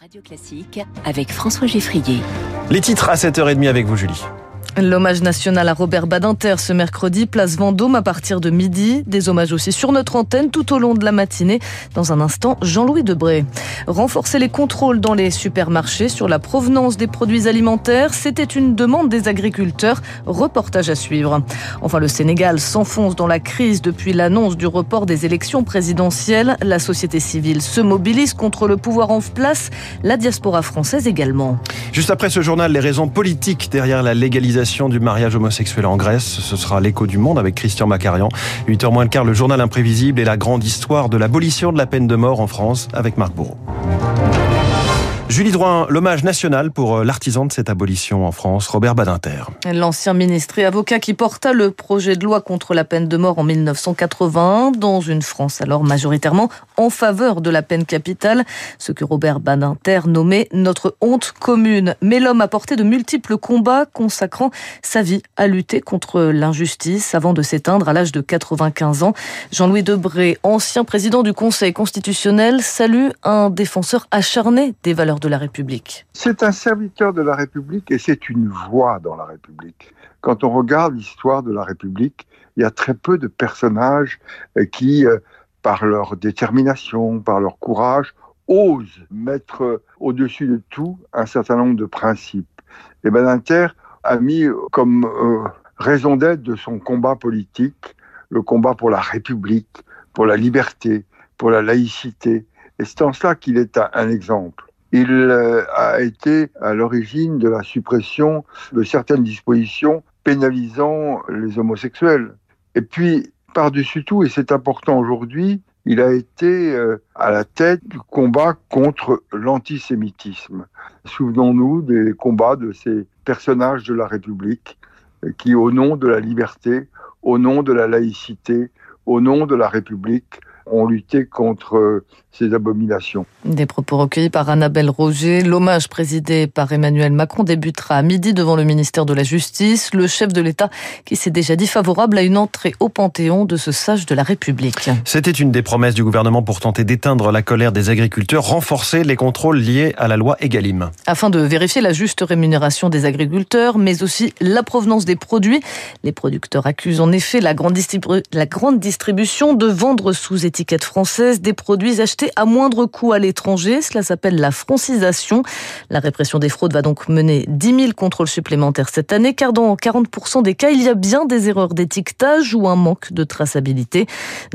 Radio Classique avec François Geffrier. Les titres à 7h30 avec vous, Julie. L'hommage national à Robert Badinter ce mercredi, place Vendôme à partir de midi. Des hommages aussi sur notre antenne tout au long de la matinée. Dans un instant, Jean-Louis Debré. Renforcer les contrôles dans les supermarchés sur la provenance des produits alimentaires, c'était une demande des agriculteurs. Reportage à suivre. Enfin, le Sénégal s'enfonce dans la crise depuis l'annonce du report des élections présidentielles. La société civile se mobilise contre le pouvoir en place, la diaspora française également. Juste après ce journal, les raisons politiques derrière la légalisation du mariage homosexuel en Grèce. Ce sera l'écho du monde avec Christian Macarian. 8h moins le quart, le journal imprévisible et la grande histoire de l'abolition de la peine de mort en France avec Marc Bourreau. Julie Drouin, l'hommage national pour euh, l'artisan de cette abolition en France, Robert Badinter. L'ancien ministre et avocat qui porta le projet de loi contre la peine de mort en 1981 dans une France alors majoritairement en faveur de la peine capitale, ce que Robert Badinter nommait notre honte commune. Mais l'homme a porté de multiples combats consacrant sa vie à lutter contre l'injustice avant de s'éteindre à l'âge de 95 ans. Jean-Louis Debré, ancien président du Conseil constitutionnel, salue un défenseur acharné des valeurs de la République. C'est un serviteur de la République et c'est une voix dans la République. Quand on regarde l'histoire de la République, il y a très peu de personnages euh, qui, euh, par leur détermination, par leur courage, osent mettre au-dessus de tout un certain nombre de principes. Et Badinter a mis comme euh, raison d'être de son combat politique le combat pour la République, pour la liberté, pour la laïcité. Et c'est en cela qu'il est un exemple il euh, a été à l'origine de la suppression de certaines dispositions pénalisant les homosexuels. Et puis, par-dessus tout, et c'est important aujourd'hui, il a été euh, à la tête du combat contre l'antisémitisme. Souvenons-nous des combats de ces personnages de la République qui, au nom de la liberté, au nom de la laïcité, au nom de la République, ont lutté contre ces abominations. Des propos recueillis par Annabelle Roger. L'hommage présidé par Emmanuel Macron débutera à midi devant le ministère de la Justice. Le chef de l'État qui s'est déjà dit favorable à une entrée au Panthéon de ce sage de la République. C'était une des promesses du gouvernement pour tenter d'éteindre la colère des agriculteurs, renforcer les contrôles liés à la loi Egalim. Afin de vérifier la juste rémunération des agriculteurs, mais aussi la provenance des produits. Les producteurs accusent en effet la grande, la grande distribution de vendre sous étiquette française des produits achetés à moindre coût à l'étranger. Cela s'appelle la francisation. La répression des fraudes va donc mener 10 000 contrôles supplémentaires cette année, car dans 40% des cas, il y a bien des erreurs d'étiquetage ou un manque de traçabilité.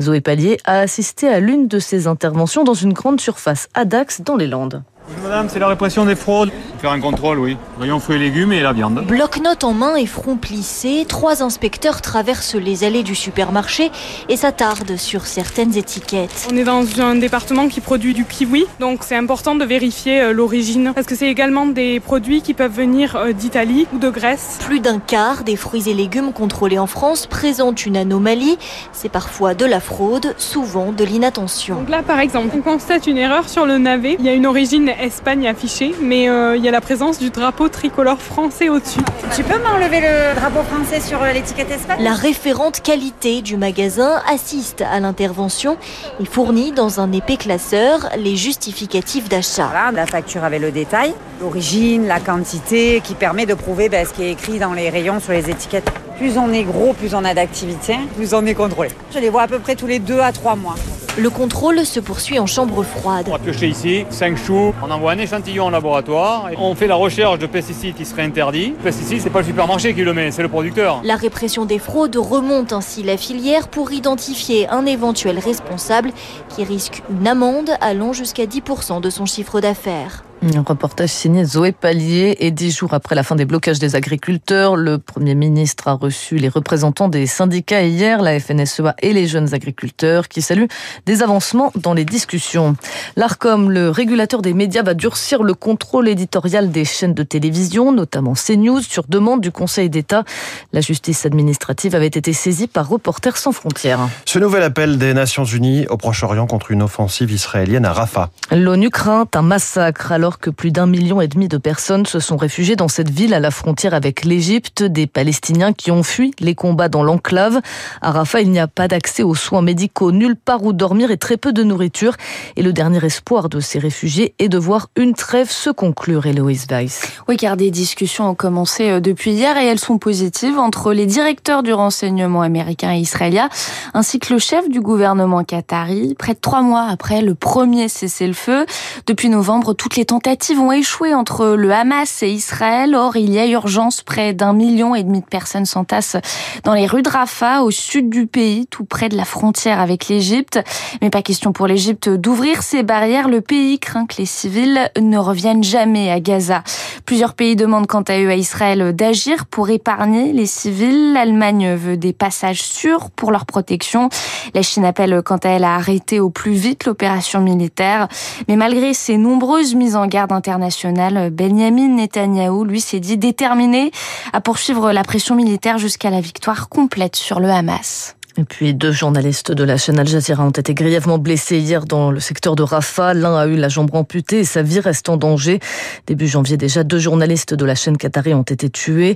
Zoé Pallier a assisté à l'une de ces interventions dans une grande surface à Dax dans les Landes. Madame, c'est la répression des fraudes. Faire un contrôle, oui. Rayon fruits et légumes et la viande. Bloc-notes en main et front plissé, trois inspecteurs traversent les allées du supermarché et s'attardent sur certaines étiquettes. On est dans un département qui produit du kiwi, donc c'est important de vérifier euh, l'origine parce que c'est également des produits qui peuvent venir euh, d'Italie ou de Grèce. Plus d'un quart des fruits et légumes contrôlés en France présentent une anomalie. C'est parfois de la fraude, souvent de l'inattention. Donc là, par exemple, on constate une erreur sur le navet. Il y a une origine Espagne affichée, mais euh, il y a la présence du drapeau tricolore français au-dessus. Tu peux m'enlever le drapeau français sur euh, l'étiquette Espagne La référente qualité du magasin assiste à l'intervention et fournit dans un épais classeur les justificatifs d'achat. Voilà, la facture avec le détail, l'origine, la quantité, qui permet de prouver ben, ce qui est écrit dans les rayons sur les étiquettes. Plus on est gros, plus on a d'activité, plus on est contrôlé. Je les vois à peu près tous les deux à trois mois. Le contrôle se poursuit en chambre froide. On va piocher ici 5 choux, on envoie un échantillon en laboratoire, et on fait la recherche de pesticides qui seraient interdits. Le pesticide, c'est pas le supermarché qui le met, c'est le producteur. La répression des fraudes remonte ainsi la filière pour identifier un éventuel responsable qui risque une amende allant jusqu'à 10% de son chiffre d'affaires. Un reportage signé Zoé Pallier et dix jours après la fin des blocages des agriculteurs, le Premier ministre a reçu les représentants des syndicats hier, la FNSEA et les jeunes agriculteurs qui saluent des avancements dans les discussions. L'ARCOM, le régulateur des médias, va durcir le contrôle éditorial des chaînes de télévision, notamment CNews, sur demande du Conseil d'État. La justice administrative avait été saisie par Reporters sans frontières. Ce nouvel appel des Nations Unies au Proche-Orient contre une offensive israélienne à Rafah. L'ONU craint un massacre alors savoir que plus d'un million et demi de personnes se sont réfugiées dans cette ville à la frontière avec l'Égypte, des Palestiniens qui ont fui les combats dans l'enclave. À Rafah, il n'y a pas d'accès aux soins médicaux, nulle part où dormir et très peu de nourriture. Et le dernier espoir de ces réfugiés est de voir une trêve se conclure, Héloïse Weiss. Oui, car des discussions ont commencé euh, depuis hier et elles sont positives entre les directeurs du renseignement américain et israélien, ainsi que le chef du gouvernement qatari, près de trois mois après le premier cessez-le-feu. Depuis novembre, toutes les tentatives ont échoué entre le Hamas et Israël. Or, il y a urgence. Près d'un million et demi de personnes s'entassent dans les rues de Rafah, au sud du pays, tout près de la frontière avec l'Égypte. Mais pas question pour l'Égypte d'ouvrir ses barrières. Le pays craint que les civils ne reviennent jamais à Gaza. Plusieurs pays demandent quant à eux à Israël d'agir pour épargner les civils. L'Allemagne veut des passages sûrs pour leur protection. La Chine appelle quant à elle à arrêter au plus vite l'opération militaire. Mais malgré ces nombreuses mises en garde internationales, Benjamin Netanyahou, lui, s'est dit déterminé à poursuivre la pression militaire jusqu'à la victoire complète sur le Hamas. Et puis deux journalistes de la chaîne Al Jazeera ont été grièvement blessés hier dans le secteur de Rafah. L'un a eu la jambe amputée et sa vie reste en danger. Début janvier déjà, deux journalistes de la chaîne Qatari ont été tués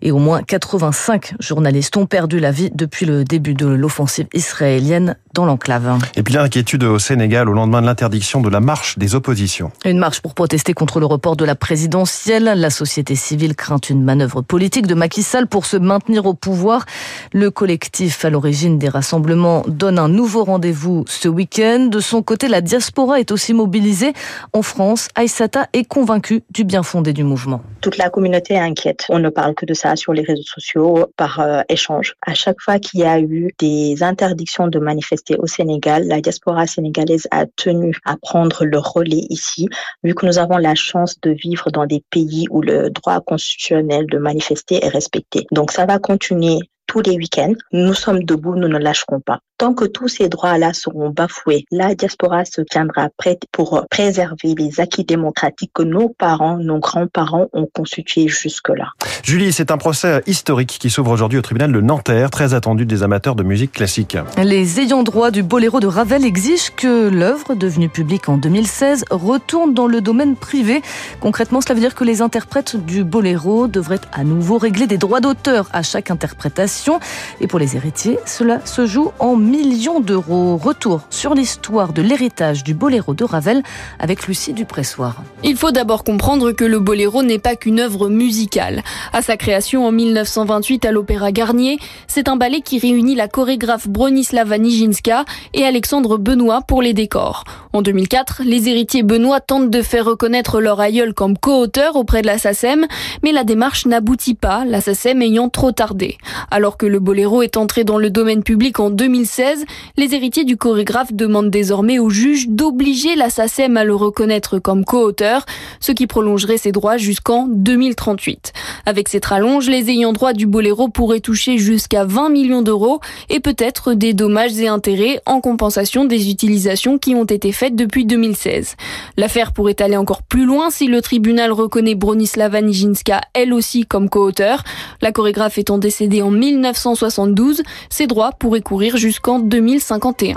et au moins 85 journalistes ont perdu la vie depuis le début de l'offensive israélienne dans l'enclave. Et puis l'inquiétude au Sénégal au lendemain de l'interdiction de la marche des oppositions. Une marche pour protester contre le report de la présidentielle. La société civile craint une manœuvre politique de Macky Sall pour se maintenir au pouvoir. Le collectif à l'origine des rassemblements donne un nouveau rendez-vous ce week-end. De son côté, la diaspora est aussi mobilisée. En France, Aïsata est convaincue du bien fondé du mouvement. Toute la communauté est inquiète. On ne parle que de ça sur les réseaux sociaux par euh, échange. À chaque fois qu'il y a eu des interdictions de manifester au Sénégal, la diaspora sénégalaise a tenu à prendre le relais ici, vu que nous avons la chance de vivre dans des pays où le droit constitutionnel de manifester est respecté. Donc ça va continuer tous les week-ends. Nous sommes debout, nous ne lâcherons pas. Tant que tous ces droits-là seront bafoués, la diaspora se tiendra prête pour préserver les acquis démocratiques que nos parents, nos grands-parents ont constitués jusque-là. Julie, c'est un procès historique qui s'ouvre aujourd'hui au tribunal de Nanterre, très attendu des amateurs de musique classique. Les ayants droit du boléro de Ravel exigent que l'œuvre, devenue publique en 2016, retourne dans le domaine privé. Concrètement, cela veut dire que les interprètes du boléro devraient à nouveau régler des droits d'auteur à chaque interprétation. Et pour les héritiers, cela se joue en millions d'euros. Retour sur l'histoire de l'héritage du boléro de Ravel avec Lucie Dupressoir. Il faut d'abord comprendre que le boléro n'est pas qu'une œuvre musicale. À sa création en 1928 à l'Opéra Garnier, c'est un ballet qui réunit la chorégraphe Bronislava Nijinska et Alexandre Benoît pour les décors. En 2004, les héritiers Benoît tentent de faire reconnaître leur aïeul comme co-auteur auprès de la SACEM, mais la démarche n'aboutit pas, la SACEM ayant trop tardé. Alors que le boléro est entré dans le domaine public en 2016, les héritiers du chorégraphe demandent désormais au juge d'obliger la SACEM à le reconnaître comme co-auteur, ce qui prolongerait ses droits jusqu'en 2038. Avec cette rallonge, les ayants droit du boléro pourraient toucher jusqu'à 20 millions d'euros et peut-être des dommages et intérêts en compensation des utilisations qui ont été faites depuis 2016. L'affaire pourrait aller encore plus loin si le tribunal reconnaît Bronislava Nijinska elle aussi comme co-auteur. La chorégraphe étant décédée en 1972, ses droits pourraient courir jusqu'en 2051.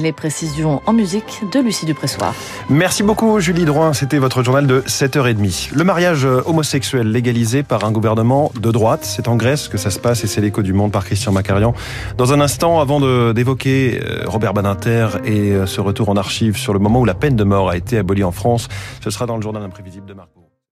Les précisions en musique de Lucie Dupressoir. Merci beaucoup Julie Drouin, c'était votre journal de 7h30. Le mariage homosexuel légalisé par un gouvernement de droite, c'est en Grèce que ça se passe et c'est l'écho du monde par Christian Macarian. Dans un instant, avant d'évoquer euh, Robert Badinter et euh, ce retour en archive sur le moment où la peine de mort a été abolie en France, ce sera dans le journal imprévisible de Marco.